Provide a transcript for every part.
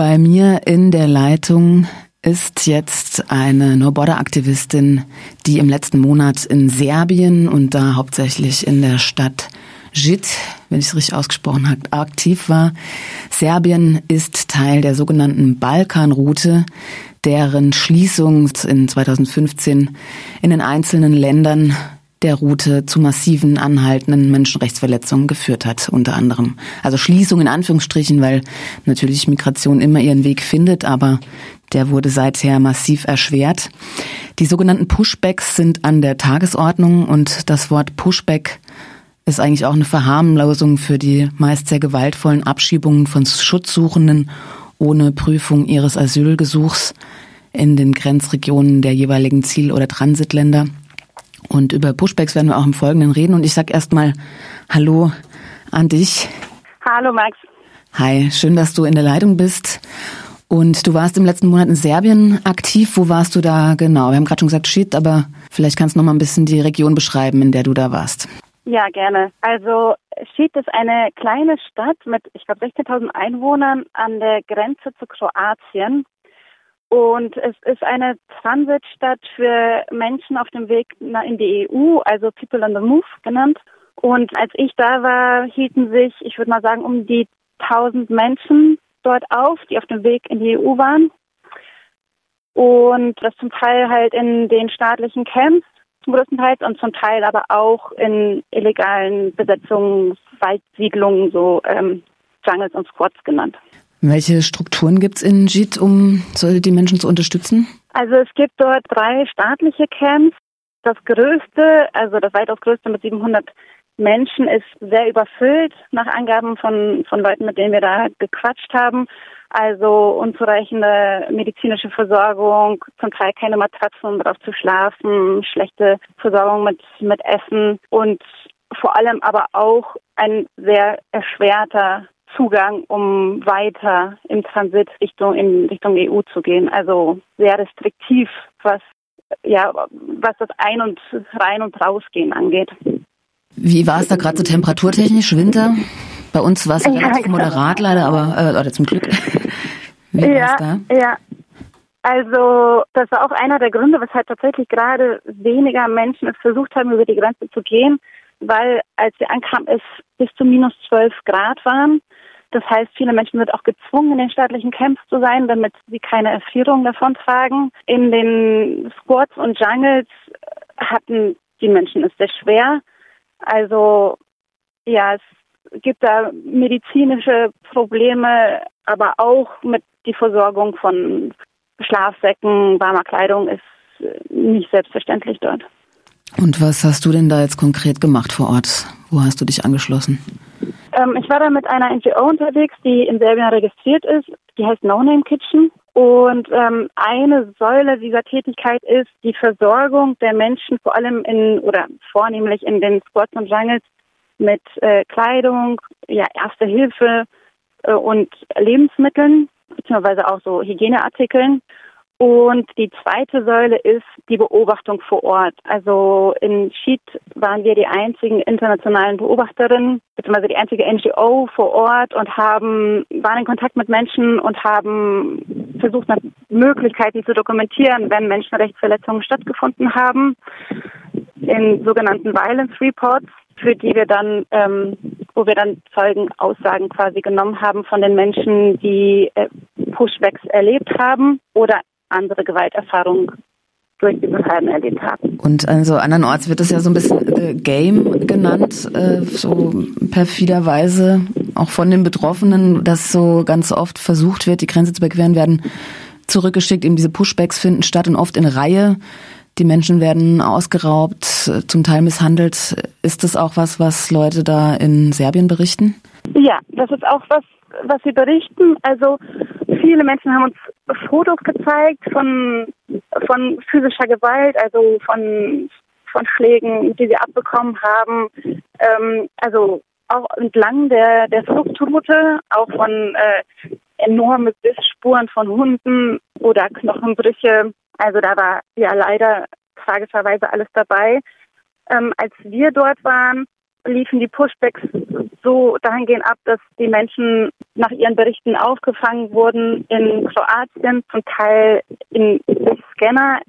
Bei mir in der Leitung ist jetzt eine No-Border-Aktivistin, die im letzten Monat in Serbien und da hauptsächlich in der Stadt JIT, wenn ich es richtig ausgesprochen habe, aktiv war. Serbien ist Teil der sogenannten Balkanroute, deren Schließung in 2015 in den einzelnen Ländern der Route zu massiven anhaltenden Menschenrechtsverletzungen geführt hat, unter anderem. Also Schließung in Anführungsstrichen, weil natürlich Migration immer ihren Weg findet, aber der wurde seither massiv erschwert. Die sogenannten Pushbacks sind an der Tagesordnung und das Wort Pushback ist eigentlich auch eine Verharmlosung für die meist sehr gewaltvollen Abschiebungen von Schutzsuchenden ohne Prüfung ihres Asylgesuchs in den Grenzregionen der jeweiligen Ziel- oder Transitländer. Und über Pushbacks werden wir auch im Folgenden reden. Und ich sage erstmal Hallo an dich. Hallo Max. Hi, schön, dass du in der Leitung bist. Und du warst im letzten Monat in Serbien aktiv. Wo warst du da genau? Wir haben gerade schon gesagt Shit, aber vielleicht kannst du noch mal ein bisschen die Region beschreiben, in der du da warst. Ja, gerne. Also Schied ist eine kleine Stadt mit, ich glaube, 16.000 Einwohnern an der Grenze zu Kroatien. Und es ist eine Transitstadt für Menschen auf dem Weg in die EU, also People on the Move genannt. Und als ich da war, hielten sich, ich würde mal sagen, um die 1000 Menschen dort auf, die auf dem Weg in die EU waren. Und das zum Teil halt in den staatlichen Camps größtenteils und zum Teil aber auch in illegalen Besetzungen, Waldsiedlungen, so ähm, Jungles und Squats genannt. Welche Strukturen gibt es in JIT, um die Menschen zu unterstützen? Also es gibt dort drei staatliche Camps. Das größte, also das weitaus größte mit 700 Menschen, ist sehr überfüllt, nach Angaben von, von Leuten, mit denen wir da gequatscht haben. Also unzureichende medizinische Versorgung, zum Teil keine Matratzen, um drauf zu schlafen, schlechte Versorgung mit, mit Essen und vor allem aber auch ein sehr erschwerter Zugang, um weiter im Transit Richtung, in Richtung EU zu gehen. Also sehr restriktiv, was, ja, was das Ein- und Rein- und Rausgehen angeht. Wie war es da gerade so temperaturtechnisch, Winter? Bei uns war es ja, relativ genau. moderat leider, aber äh, oder zum Glück. Wie ja, da? ja. Also das war auch einer der Gründe, weshalb tatsächlich gerade weniger Menschen es versucht haben, über die Grenze zu gehen, weil als wir ankamen, es bis zu minus 12 Grad waren. Das heißt, viele Menschen sind auch gezwungen, in den staatlichen Camps zu sein, damit sie keine Erfrierung davon tragen. In den Squats und Jungles hatten die Menschen es sehr schwer. Also ja, es gibt da medizinische Probleme, aber auch mit die Versorgung von Schlafsäcken, warmer Kleidung ist nicht selbstverständlich dort. Und was hast du denn da jetzt konkret gemacht vor Ort? Wo hast du dich angeschlossen? Ähm, ich war da mit einer NGO unterwegs, die in Serbien registriert ist. Die heißt No Name Kitchen. Und ähm, eine Säule dieser Tätigkeit ist die Versorgung der Menschen, vor allem in oder vornehmlich in den Squats und Jungles mit äh, Kleidung, ja, Erste Hilfe äh, und Lebensmitteln, beziehungsweise auch so Hygieneartikeln. Und die zweite Säule ist die Beobachtung vor Ort. Also in Schied waren wir die einzigen internationalen Beobachterinnen, beziehungsweise die einzige NGO vor Ort und haben, waren in Kontakt mit Menschen und haben versucht, nach Möglichkeiten zu dokumentieren, wenn Menschenrechtsverletzungen stattgefunden haben, in sogenannten Violence Reports, für die wir dann, ähm, wo wir dann Zeugenaussagen quasi genommen haben von den Menschen, die äh, Pushbacks erlebt haben oder andere Gewalterfahrungen durch die Behörden erlebt haben. Und also andernorts wird es ja so ein bisschen äh, Game genannt, äh, so perfiderweise auch von den Betroffenen, dass so ganz oft versucht wird, die Grenze zu überqueren, werden zurückgeschickt, eben diese Pushbacks finden statt und oft in Reihe. Die Menschen werden ausgeraubt, zum Teil misshandelt. Ist das auch was, was Leute da in Serbien berichten? Ja, das ist auch was, was sie berichten. Also viele Menschen haben uns Fotos gezeigt von, von physischer Gewalt, also von, von Schlägen, die sie abbekommen haben. Ähm, also auch entlang der, der Fluchtroute, auch von äh, enorme Bissspuren von Hunden oder Knochenbrüche. Also da war ja leider tragischerweise alles dabei. Ähm, als wir dort waren, liefen die Pushbacks so dahingehend ab, dass die Menschen nach ihren Berichten aufgefangen wurden in Kroatien, zum Teil in Scanner,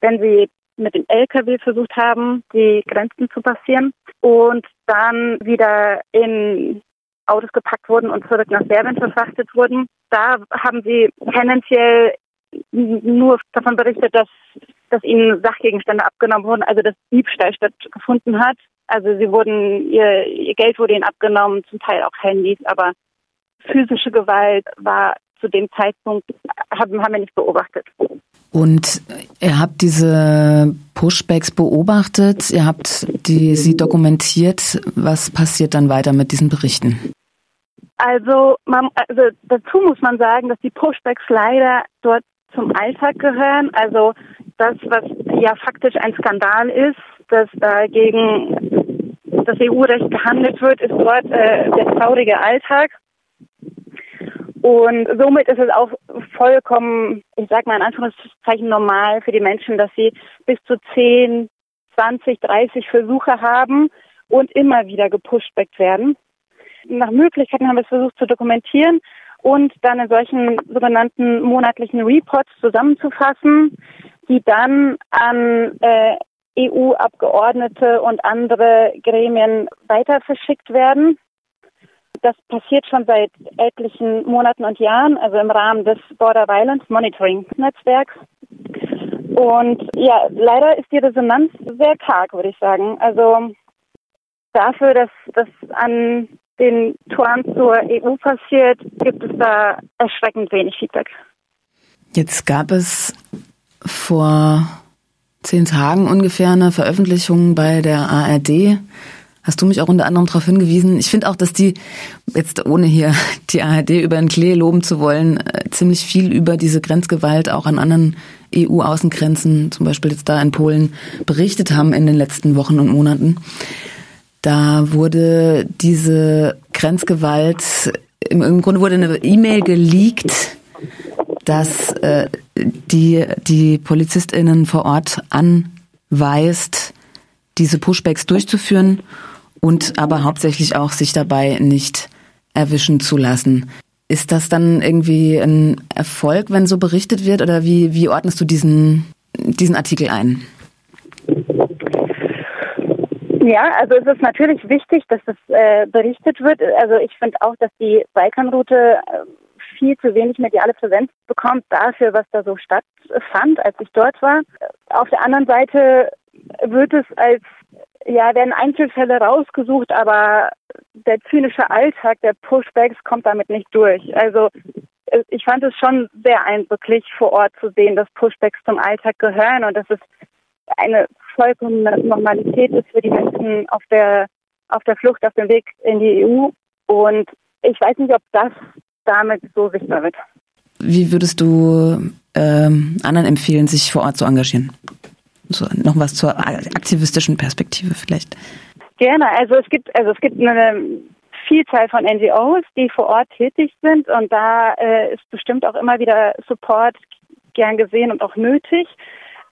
wenn sie mit dem LKW versucht haben, die Grenzen zu passieren und dann wieder in Autos gepackt wurden und zurück nach Serbien verfrachtet wurden. Da haben sie tendenziell nur davon berichtet, dass, dass ihnen Sachgegenstände abgenommen wurden, also dass Diebstahl stattgefunden hat. Also sie wurden, ihr, ihr Geld wurde ihnen abgenommen, zum Teil auch Handys, aber physische Gewalt war zu dem Zeitpunkt, haben, haben wir nicht beobachtet. Und ihr habt diese Pushbacks beobachtet, ihr habt die, sie dokumentiert. Was passiert dann weiter mit diesen Berichten? Also, man, also dazu muss man sagen, dass die Pushbacks leider dort zum Alltag gehören. Also das, was ja faktisch ein Skandal ist, dass dagegen das EU-Recht gehandelt wird, ist dort äh, der traurige Alltag. Und somit ist es auch vollkommen, ich sage mal in Anführungszeichen normal für die Menschen, dass sie bis zu 10, 20, 30 Versuche haben und immer wieder gepushbackt werden. Nach Möglichkeiten haben wir es versucht zu dokumentieren und dann in solchen sogenannten monatlichen Reports zusammenzufassen, die dann an äh, EU-Abgeordnete und andere Gremien weiter verschickt werden. Das passiert schon seit etlichen Monaten und Jahren, also im Rahmen des Border Violence Monitoring Netzwerks. Und ja, leider ist die Resonanz sehr karg, würde ich sagen. Also dafür, dass das an den Toren zur EU passiert, gibt es da erschreckend wenig Feedback. Jetzt gab es vor zehn Tagen ungefähr eine Veröffentlichung bei der ARD. Hast du mich auch unter anderem darauf hingewiesen? Ich finde auch, dass die, jetzt ohne hier die ARD über den Klee loben zu wollen, äh, ziemlich viel über diese Grenzgewalt auch an anderen EU-Außengrenzen, zum Beispiel jetzt da in Polen, berichtet haben in den letzten Wochen und Monaten. Da wurde diese Grenzgewalt, im, Grunde wurde eine E-Mail geleakt, dass äh, die, die PolizistInnen vor Ort anweist, diese Pushbacks durchzuführen und aber hauptsächlich auch sich dabei nicht erwischen zu lassen. Ist das dann irgendwie ein Erfolg, wenn so berichtet wird, oder wie, wie ordnest du diesen, diesen Artikel ein? Ja, also es ist natürlich wichtig, dass es äh, berichtet wird. Also ich finde auch, dass die Balkanroute äh, viel zu wenig mediale Präsenz bekommt dafür, was da so stattfand, als ich dort war. Auf der anderen Seite wird es als, ja, werden Einzelfälle rausgesucht, aber der zynische Alltag der Pushbacks kommt damit nicht durch. Also äh, ich fand es schon sehr eindrücklich vor Ort zu sehen, dass Pushbacks zum Alltag gehören und dass es eine vollkommene Normalität ist für die Menschen auf der, auf der Flucht, auf dem Weg in die EU. Und ich weiß nicht, ob das damit so sichtbar wird. Wie würdest du ähm, anderen empfehlen, sich vor Ort zu engagieren? So, noch was zur aktivistischen Perspektive vielleicht. Gerne. Also es gibt, also es gibt eine Vielzahl von NGOs, die vor Ort tätig sind und da äh, ist bestimmt auch immer wieder Support gern gesehen und auch nötig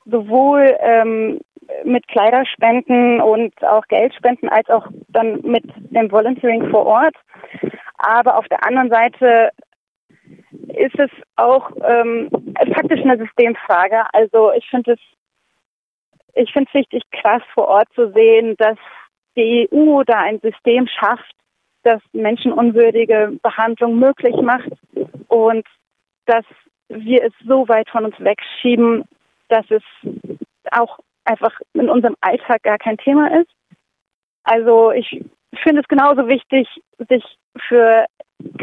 sowohl ähm, mit Kleiderspenden und auch Geldspenden als auch dann mit dem Volunteering vor Ort. Aber auf der anderen Seite ist es auch ähm, faktisch eine Systemfrage. Also ich finde es ich finde es richtig krass vor Ort zu sehen, dass die EU da ein System schafft, das menschenunwürdige Behandlung möglich macht und dass wir es so weit von uns wegschieben, dass es auch einfach in unserem Alltag gar kein Thema ist. Also ich finde es genauso wichtig, sich für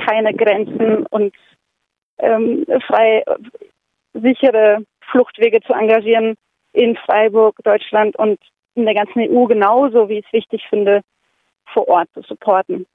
keine Grenzen und ähm, frei sichere Fluchtwege zu engagieren in Freiburg, Deutschland und in der ganzen EU genauso, wie ich es wichtig finde, vor Ort zu supporten.